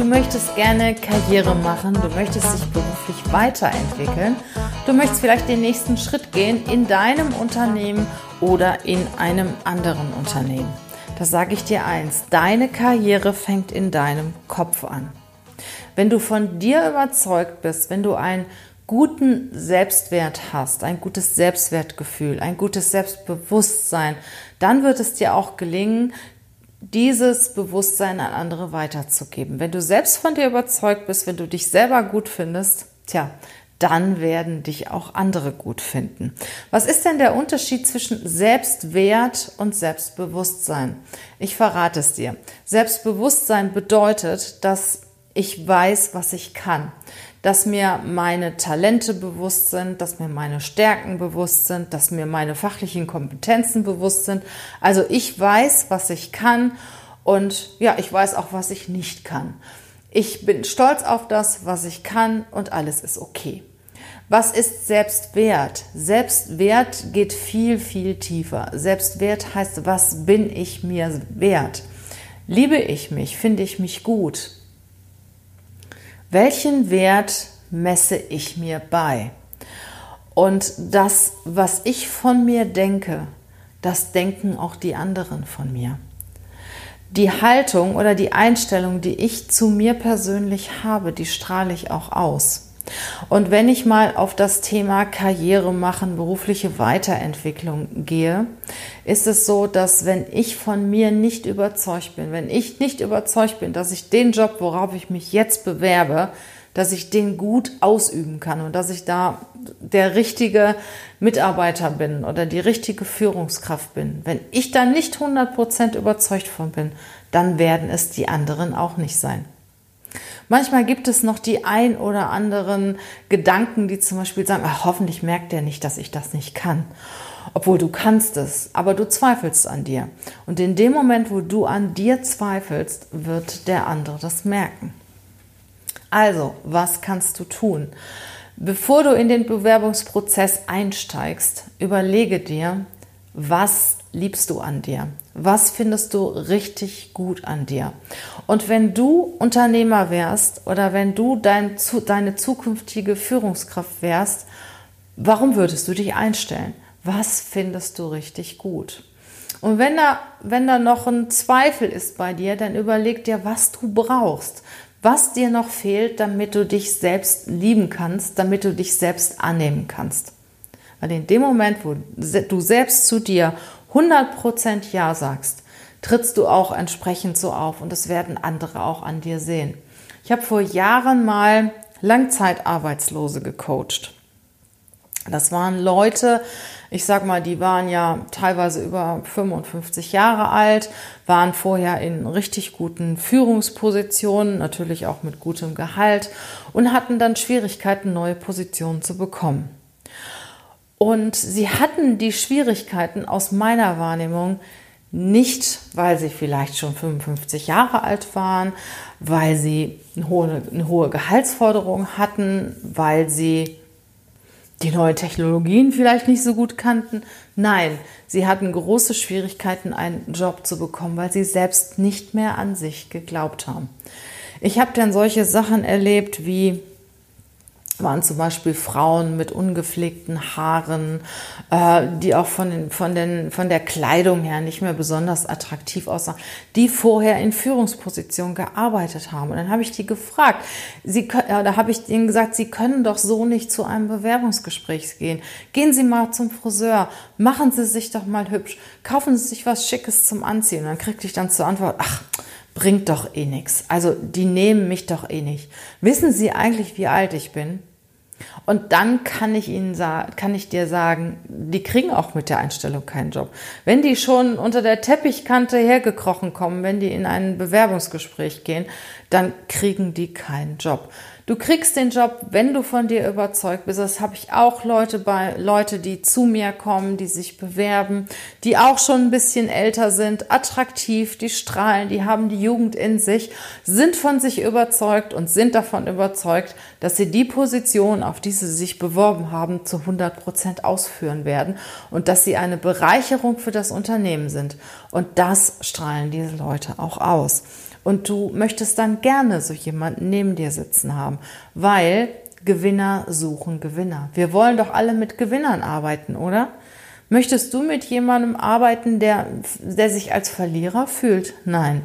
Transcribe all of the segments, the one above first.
Du möchtest gerne Karriere machen, du möchtest dich beruflich weiterentwickeln, du möchtest vielleicht den nächsten Schritt gehen in deinem Unternehmen oder in einem anderen Unternehmen. Da sage ich dir eins, deine Karriere fängt in deinem Kopf an. Wenn du von dir überzeugt bist, wenn du einen guten Selbstwert hast, ein gutes Selbstwertgefühl, ein gutes Selbstbewusstsein, dann wird es dir auch gelingen, dieses Bewusstsein an andere weiterzugeben. Wenn du selbst von dir überzeugt bist, wenn du dich selber gut findest, tja, dann werden dich auch andere gut finden. Was ist denn der Unterschied zwischen Selbstwert und Selbstbewusstsein? Ich verrate es dir. Selbstbewusstsein bedeutet, dass ich weiß, was ich kann dass mir meine Talente bewusst sind, dass mir meine Stärken bewusst sind, dass mir meine fachlichen Kompetenzen bewusst sind. Also ich weiß, was ich kann und ja, ich weiß auch, was ich nicht kann. Ich bin stolz auf das, was ich kann und alles ist okay. Was ist Selbstwert? Selbstwert geht viel, viel tiefer. Selbstwert heißt, was bin ich mir wert? Liebe ich mich? Finde ich mich gut? Welchen Wert messe ich mir bei? Und das, was ich von mir denke, das denken auch die anderen von mir. Die Haltung oder die Einstellung, die ich zu mir persönlich habe, die strahle ich auch aus. Und wenn ich mal auf das Thema Karriere machen, berufliche Weiterentwicklung gehe, ist es so, dass wenn ich von mir nicht überzeugt bin, wenn ich nicht überzeugt bin, dass ich den Job, worauf ich mich jetzt bewerbe, dass ich den gut ausüben kann und dass ich da der richtige Mitarbeiter bin oder die richtige Führungskraft bin. Wenn ich da nicht 100% überzeugt von bin, dann werden es die anderen auch nicht sein. Manchmal gibt es noch die ein oder anderen Gedanken, die zum Beispiel sagen, ach, hoffentlich merkt er nicht, dass ich das nicht kann. Obwohl du kannst es, aber du zweifelst an dir. Und in dem Moment, wo du an dir zweifelst, wird der andere das merken. Also, was kannst du tun? Bevor du in den Bewerbungsprozess einsteigst, überlege dir, was liebst du an dir? Was findest du richtig gut an dir? Und wenn du Unternehmer wärst oder wenn du dein, deine zukünftige Führungskraft wärst, warum würdest du dich einstellen? Was findest du richtig gut? Und wenn da, wenn da noch ein Zweifel ist bei dir, dann überleg dir, was du brauchst, was dir noch fehlt, damit du dich selbst lieben kannst, damit du dich selbst annehmen kannst. Weil in dem Moment, wo du selbst zu dir 100% Ja sagst, trittst du auch entsprechend so auf und das werden andere auch an dir sehen. Ich habe vor Jahren mal Langzeitarbeitslose gecoacht. Das waren Leute, ich sag mal, die waren ja teilweise über 55 Jahre alt, waren vorher in richtig guten Führungspositionen, natürlich auch mit gutem Gehalt und hatten dann Schwierigkeiten, neue Positionen zu bekommen. Und sie hatten die Schwierigkeiten aus meiner Wahrnehmung nicht, weil sie vielleicht schon 55 Jahre alt waren, weil sie eine hohe, eine hohe Gehaltsforderung hatten, weil sie die neuen Technologien vielleicht nicht so gut kannten. Nein, sie hatten große Schwierigkeiten, einen Job zu bekommen, weil sie selbst nicht mehr an sich geglaubt haben. Ich habe dann solche Sachen erlebt wie waren zum Beispiel Frauen mit ungepflegten Haaren, äh, die auch von, den, von, den, von der Kleidung her nicht mehr besonders attraktiv aussahen, die vorher in Führungspositionen gearbeitet haben. Und dann habe ich die gefragt, sie, äh, da habe ich ihnen gesagt, sie können doch so nicht zu einem Bewerbungsgespräch gehen. Gehen Sie mal zum Friseur, machen Sie sich doch mal hübsch, kaufen Sie sich was Schickes zum Anziehen. Und dann kriegte ich dann zur Antwort, ach, bringt doch eh nichts. Also die nehmen mich doch eh nicht. Wissen Sie eigentlich, wie alt ich bin? Und dann kann ich Ihnen kann ich dir sagen, die kriegen auch mit der Einstellung keinen Job. Wenn die schon unter der Teppichkante hergekrochen kommen, wenn die in ein Bewerbungsgespräch gehen, dann kriegen die keinen Job. Du kriegst den Job, wenn du von dir überzeugt bist. Das habe ich auch Leute bei, Leute, die zu mir kommen, die sich bewerben, die auch schon ein bisschen älter sind, attraktiv, die strahlen, die haben die Jugend in sich, sind von sich überzeugt und sind davon überzeugt, dass sie die Position, auf die sie sich beworben haben, zu 100 Prozent ausführen werden und dass sie eine Bereicherung für das Unternehmen sind. Und das strahlen diese Leute auch aus. Und du möchtest dann gerne so jemanden neben dir sitzen haben, weil Gewinner suchen Gewinner. Wir wollen doch alle mit Gewinnern arbeiten, oder? Möchtest du mit jemandem arbeiten, der, der sich als Verlierer fühlt? Nein.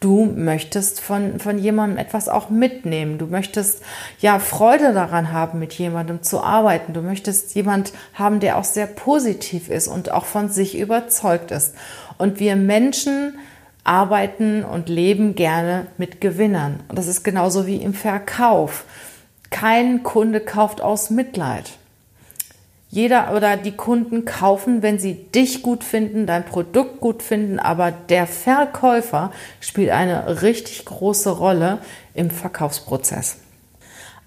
Du möchtest von, von jemandem etwas auch mitnehmen. Du möchtest ja Freude daran haben, mit jemandem zu arbeiten. Du möchtest jemand haben, der auch sehr positiv ist und auch von sich überzeugt ist. Und wir Menschen arbeiten und leben gerne mit Gewinnern. Und das ist genauso wie im Verkauf. Kein Kunde kauft aus Mitleid. Jeder oder die Kunden kaufen, wenn sie dich gut finden, dein Produkt gut finden, aber der Verkäufer spielt eine richtig große Rolle im Verkaufsprozess.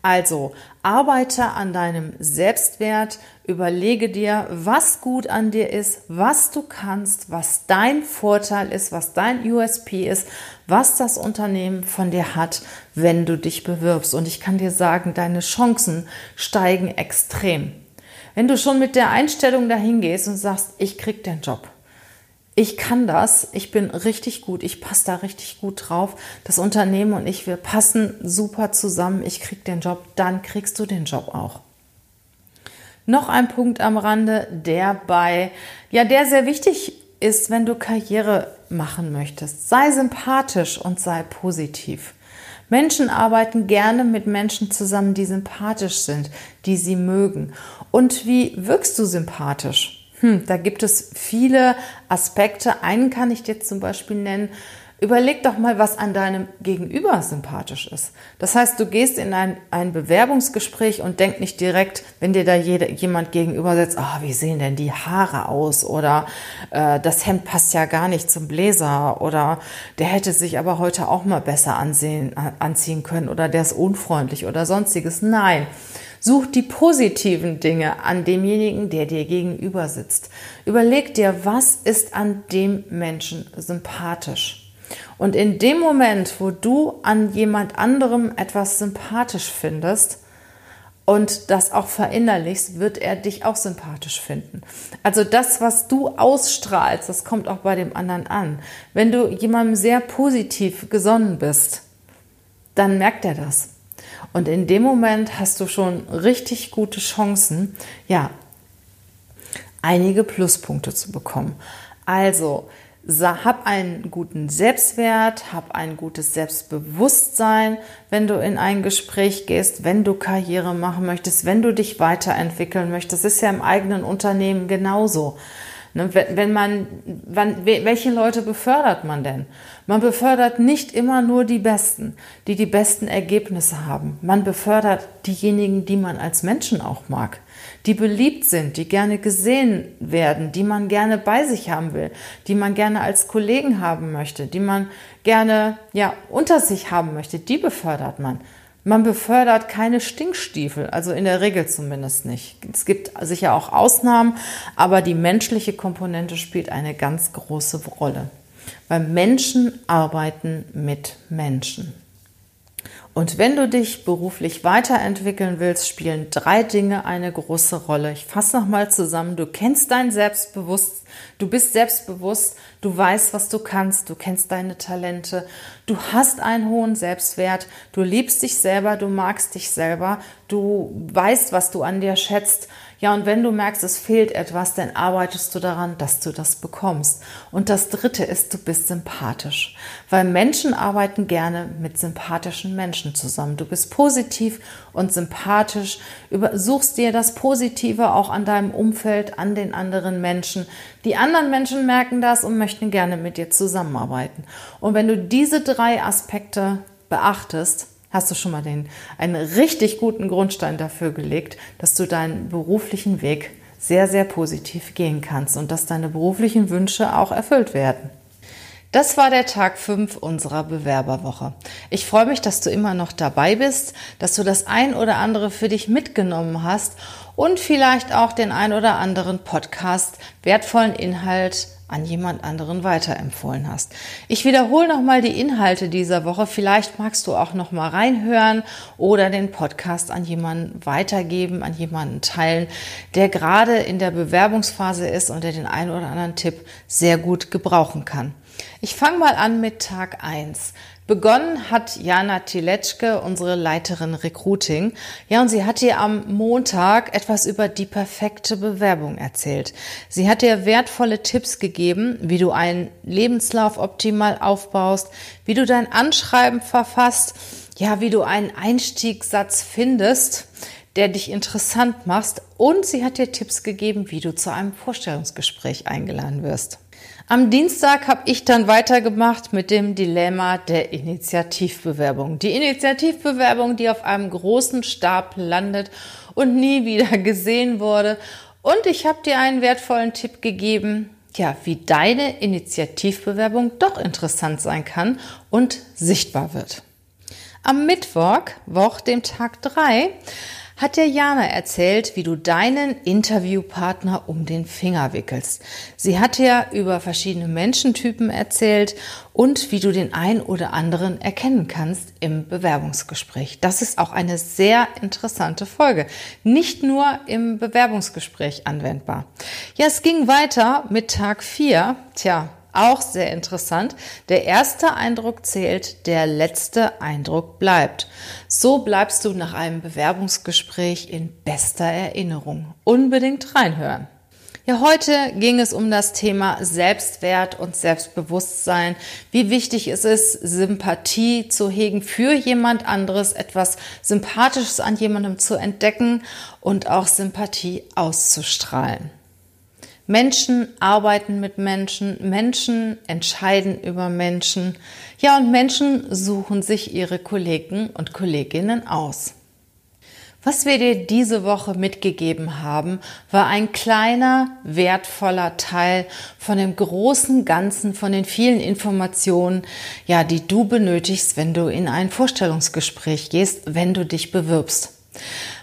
Also arbeite an deinem Selbstwert, überlege dir, was gut an dir ist, was du kannst, was dein Vorteil ist, was dein USP ist, was das Unternehmen von dir hat, wenn du dich bewirbst. Und ich kann dir sagen, deine Chancen steigen extrem. Wenn du schon mit der Einstellung dahin gehst und sagst, ich krieg den Job, ich kann das, ich bin richtig gut, ich passe da richtig gut drauf. Das Unternehmen und ich, wir passen super zusammen, ich krieg den Job, dann kriegst du den Job auch. Noch ein Punkt am Rande, der bei, ja, der sehr wichtig ist, wenn du Karriere machen möchtest. Sei sympathisch und sei positiv. Menschen arbeiten gerne mit Menschen zusammen, die sympathisch sind, die sie mögen. Und wie wirkst du sympathisch? Hm, da gibt es viele Aspekte. Einen kann ich dir zum Beispiel nennen. Überleg doch mal, was an deinem Gegenüber sympathisch ist. Das heißt, du gehst in ein, ein Bewerbungsgespräch und denk nicht direkt, wenn dir da jede, jemand gegenüber sitzt, oh, wie sehen denn die Haare aus? Oder äh, das Hemd passt ja gar nicht zum Bläser. Oder der hätte sich aber heute auch mal besser ansehen, anziehen können. Oder der ist unfreundlich oder sonstiges. Nein. Such die positiven Dinge an demjenigen, der dir gegenüber sitzt. Überleg dir, was ist an dem Menschen sympathisch. Und in dem Moment, wo du an jemand anderem etwas sympathisch findest und das auch verinnerlichst, wird er dich auch sympathisch finden. Also das, was du ausstrahlst, das kommt auch bei dem anderen an. Wenn du jemandem sehr positiv gesonnen bist, dann merkt er das. Und in dem Moment hast du schon richtig gute Chancen, ja, einige Pluspunkte zu bekommen. Also, hab einen guten Selbstwert, hab ein gutes Selbstbewusstsein, wenn du in ein Gespräch gehst, wenn du Karriere machen möchtest, wenn du dich weiterentwickeln möchtest. Das ist ja im eigenen Unternehmen genauso. Ne, wenn man, welche Leute befördert man denn? Man befördert nicht immer nur die Besten, die die besten Ergebnisse haben. Man befördert diejenigen, die man als Menschen auch mag, die beliebt sind, die gerne gesehen werden, die man gerne bei sich haben will, die man gerne als Kollegen haben möchte, die man gerne ja unter sich haben möchte. Die befördert man. Man befördert keine Stinkstiefel, also in der Regel zumindest nicht. Es gibt sicher auch Ausnahmen, aber die menschliche Komponente spielt eine ganz große Rolle. Weil Menschen arbeiten mit Menschen. Und wenn du dich beruflich weiterentwickeln willst, spielen drei Dinge eine große Rolle. Ich fasse nochmal zusammen. Du kennst dein Selbstbewusstsein, du bist selbstbewusst, du weißt, was du kannst, du kennst deine Talente, du hast einen hohen Selbstwert, du liebst dich selber, du magst dich selber, du weißt, was du an dir schätzt, ja, und wenn du merkst, es fehlt etwas, dann arbeitest du daran, dass du das bekommst. Und das Dritte ist, du bist sympathisch, weil Menschen arbeiten gerne mit sympathischen Menschen zusammen. Du bist positiv und sympathisch, suchst dir das Positive auch an deinem Umfeld, an den anderen Menschen. Die anderen Menschen merken das und möchten gerne mit dir zusammenarbeiten. Und wenn du diese drei Aspekte beachtest, hast du schon mal den, einen richtig guten Grundstein dafür gelegt, dass du deinen beruflichen Weg sehr, sehr positiv gehen kannst und dass deine beruflichen Wünsche auch erfüllt werden. Das war der Tag 5 unserer Bewerberwoche. Ich freue mich, dass du immer noch dabei bist, dass du das ein oder andere für dich mitgenommen hast und vielleicht auch den ein oder anderen Podcast, wertvollen Inhalt an jemand anderen weiterempfohlen hast. Ich wiederhole nochmal die Inhalte dieser Woche. Vielleicht magst du auch nochmal reinhören oder den Podcast an jemanden weitergeben, an jemanden teilen, der gerade in der Bewerbungsphase ist und der den einen oder anderen Tipp sehr gut gebrauchen kann. Ich fange mal an mit Tag 1. Begonnen hat Jana Tiletschke, unsere Leiterin Recruiting. Ja, und sie hat dir am Montag etwas über die perfekte Bewerbung erzählt. Sie hat dir wertvolle Tipps gegeben, wie du einen Lebenslauf optimal aufbaust, wie du dein Anschreiben verfasst, ja, wie du einen Einstiegssatz findest, der dich interessant macht. Und sie hat dir Tipps gegeben, wie du zu einem Vorstellungsgespräch eingeladen wirst. Am Dienstag habe ich dann weitergemacht mit dem Dilemma der Initiativbewerbung. Die Initiativbewerbung, die auf einem großen Stab landet und nie wieder gesehen wurde. Und ich habe dir einen wertvollen Tipp gegeben, ja, wie deine Initiativbewerbung doch interessant sein kann und sichtbar wird. Am Mittwoch, Woch, dem Tag drei hat der Jana erzählt, wie du deinen Interviewpartner um den Finger wickelst. Sie hat ja über verschiedene Menschentypen erzählt und wie du den ein oder anderen erkennen kannst im Bewerbungsgespräch. Das ist auch eine sehr interessante Folge. Nicht nur im Bewerbungsgespräch anwendbar. Ja, es ging weiter mit Tag 4. Tja, auch sehr interessant. Der erste Eindruck zählt, der letzte Eindruck bleibt. So bleibst du nach einem Bewerbungsgespräch in bester Erinnerung. Unbedingt reinhören. Ja, heute ging es um das Thema Selbstwert und Selbstbewusstsein. Wie wichtig ist es, Sympathie zu hegen für jemand anderes, etwas Sympathisches an jemandem zu entdecken und auch Sympathie auszustrahlen. Menschen arbeiten mit Menschen, Menschen entscheiden über Menschen. Ja, und Menschen suchen sich ihre Kollegen und Kolleginnen aus. Was wir dir diese Woche mitgegeben haben, war ein kleiner, wertvoller Teil von dem großen Ganzen, von den vielen Informationen, ja, die du benötigst, wenn du in ein Vorstellungsgespräch gehst, wenn du dich bewirbst.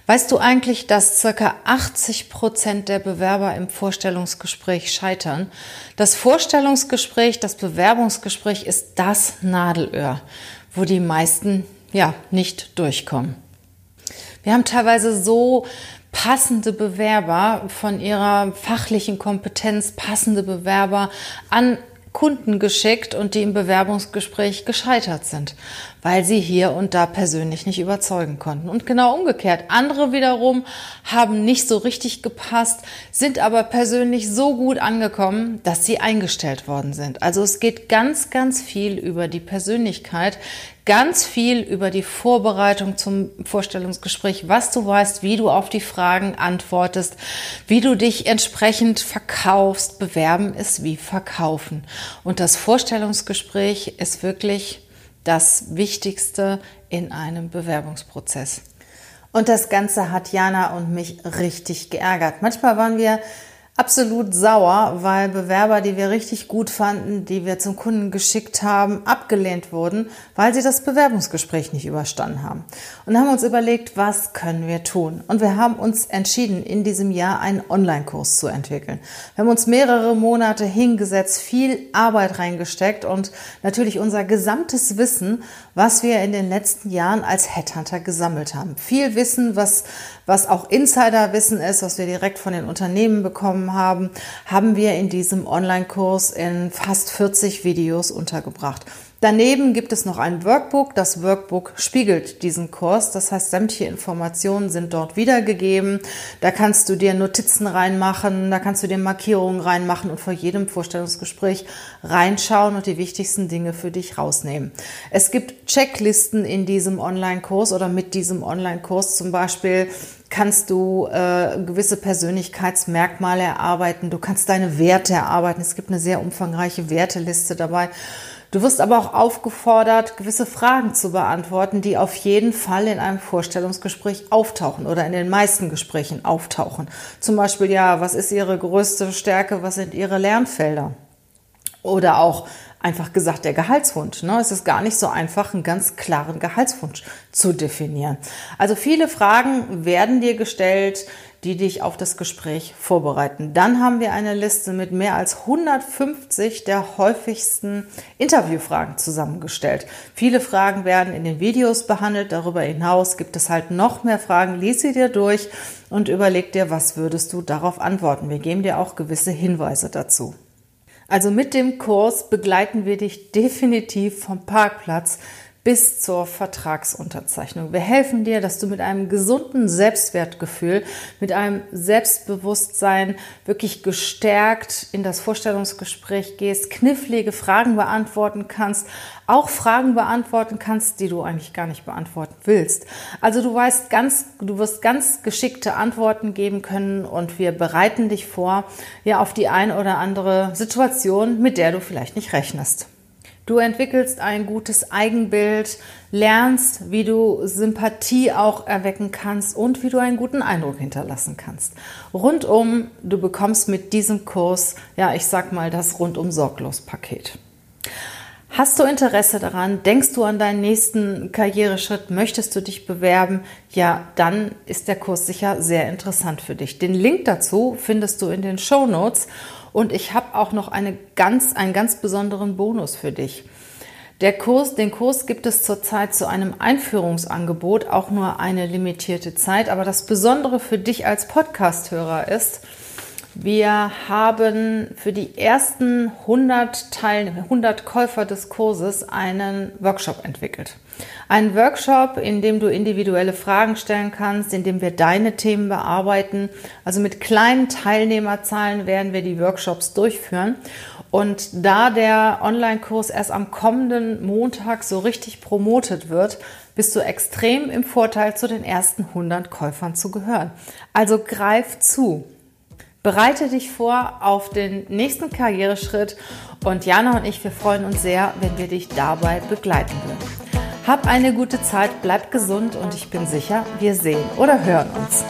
Weißt du eigentlich, dass circa 80 Prozent der Bewerber im Vorstellungsgespräch scheitern? Das Vorstellungsgespräch, das Bewerbungsgespräch ist das Nadelöhr, wo die meisten ja nicht durchkommen. Wir haben teilweise so passende Bewerber von ihrer fachlichen Kompetenz, passende Bewerber an Kunden geschickt und die im Bewerbungsgespräch gescheitert sind, weil sie hier und da persönlich nicht überzeugen konnten. Und genau umgekehrt. Andere wiederum haben nicht so richtig gepasst, sind aber persönlich so gut angekommen, dass sie eingestellt worden sind. Also es geht ganz, ganz viel über die Persönlichkeit, ganz viel über die Vorbereitung zum Vorstellungsgespräch, was du weißt, wie du auf die Fragen antwortest, wie du dich entsprechend verkaufst. Bewerben ist wie verkaufen. Und das Vorstellungsgespräch ist wirklich das Wichtigste in einem Bewerbungsprozess. Und das Ganze hat Jana und mich richtig geärgert. Manchmal waren wir absolut sauer, weil Bewerber, die wir richtig gut fanden, die wir zum Kunden geschickt haben, abgelehnt wurden, weil sie das Bewerbungsgespräch nicht überstanden haben. Und haben uns überlegt, was können wir tun? Und wir haben uns entschieden, in diesem Jahr einen Online-Kurs zu entwickeln. Wir haben uns mehrere Monate hingesetzt, viel Arbeit reingesteckt und natürlich unser gesamtes Wissen, was wir in den letzten Jahren als Headhunter gesammelt haben. Viel Wissen, was, was auch Insiderwissen ist, was wir direkt von den Unternehmen bekommen bekommen haben, haben wir in diesem Online-Kurs in fast 40 Videos untergebracht. Daneben gibt es noch ein Workbook. Das Workbook spiegelt diesen Kurs. Das heißt, sämtliche Informationen sind dort wiedergegeben. Da kannst du dir Notizen reinmachen, da kannst du dir Markierungen reinmachen und vor jedem Vorstellungsgespräch reinschauen und die wichtigsten Dinge für dich rausnehmen. Es gibt Checklisten in diesem Online-Kurs oder mit diesem Online-Kurs zum Beispiel kannst du äh, gewisse Persönlichkeitsmerkmale erarbeiten, du kannst deine Werte erarbeiten. Es gibt eine sehr umfangreiche Werteliste dabei. Du wirst aber auch aufgefordert, gewisse Fragen zu beantworten, die auf jeden Fall in einem Vorstellungsgespräch auftauchen oder in den meisten Gesprächen auftauchen. Zum Beispiel, ja, was ist Ihre größte Stärke? Was sind Ihre Lernfelder? Oder auch einfach gesagt der Gehaltswunsch. Ne? Es ist gar nicht so einfach, einen ganz klaren Gehaltswunsch zu definieren. Also viele Fragen werden dir gestellt, die dich auf das Gespräch vorbereiten. Dann haben wir eine Liste mit mehr als 150 der häufigsten Interviewfragen zusammengestellt. Viele Fragen werden in den Videos behandelt. Darüber hinaus gibt es halt noch mehr Fragen. Lies sie dir durch und überleg dir, was würdest du darauf antworten. Wir geben dir auch gewisse Hinweise dazu. Also mit dem Kurs begleiten wir dich definitiv vom Parkplatz bis zur Vertragsunterzeichnung. Wir helfen dir, dass du mit einem gesunden Selbstwertgefühl, mit einem Selbstbewusstsein wirklich gestärkt in das Vorstellungsgespräch gehst, knifflige Fragen beantworten kannst, auch Fragen beantworten kannst, die du eigentlich gar nicht beantworten willst. Also du weißt ganz, du wirst ganz geschickte Antworten geben können und wir bereiten dich vor, ja, auf die ein oder andere Situation, mit der du vielleicht nicht rechnest. Du entwickelst ein gutes Eigenbild, lernst, wie du Sympathie auch erwecken kannst und wie du einen guten Eindruck hinterlassen kannst. Rundum, du bekommst mit diesem Kurs, ja, ich sag mal, das rundum sorglos Paket. Hast du Interesse daran? Denkst du an deinen nächsten Karriereschritt? Möchtest du dich bewerben? Ja, dann ist der Kurs sicher sehr interessant für dich. Den Link dazu findest du in den Show Notes und ich habe auch noch eine ganz, einen ganz besonderen Bonus für dich. Der Kurs, den Kurs gibt es zurzeit zu einem Einführungsangebot, auch nur eine limitierte Zeit. Aber das Besondere für dich als Podcasthörer ist, wir haben für die ersten 100, Teil 100 Käufer des Kurses einen Workshop entwickelt. Ein Workshop, in dem du individuelle Fragen stellen kannst, in dem wir deine Themen bearbeiten. Also mit kleinen Teilnehmerzahlen werden wir die Workshops durchführen. Und da der Online-Kurs erst am kommenden Montag so richtig promotet wird, bist du extrem im Vorteil, zu den ersten 100 Käufern zu gehören. Also greif zu. Bereite dich vor auf den nächsten Karriereschritt und Jana und ich, wir freuen uns sehr, wenn wir dich dabei begleiten würden. Hab eine gute Zeit, bleib gesund und ich bin sicher, wir sehen oder hören uns.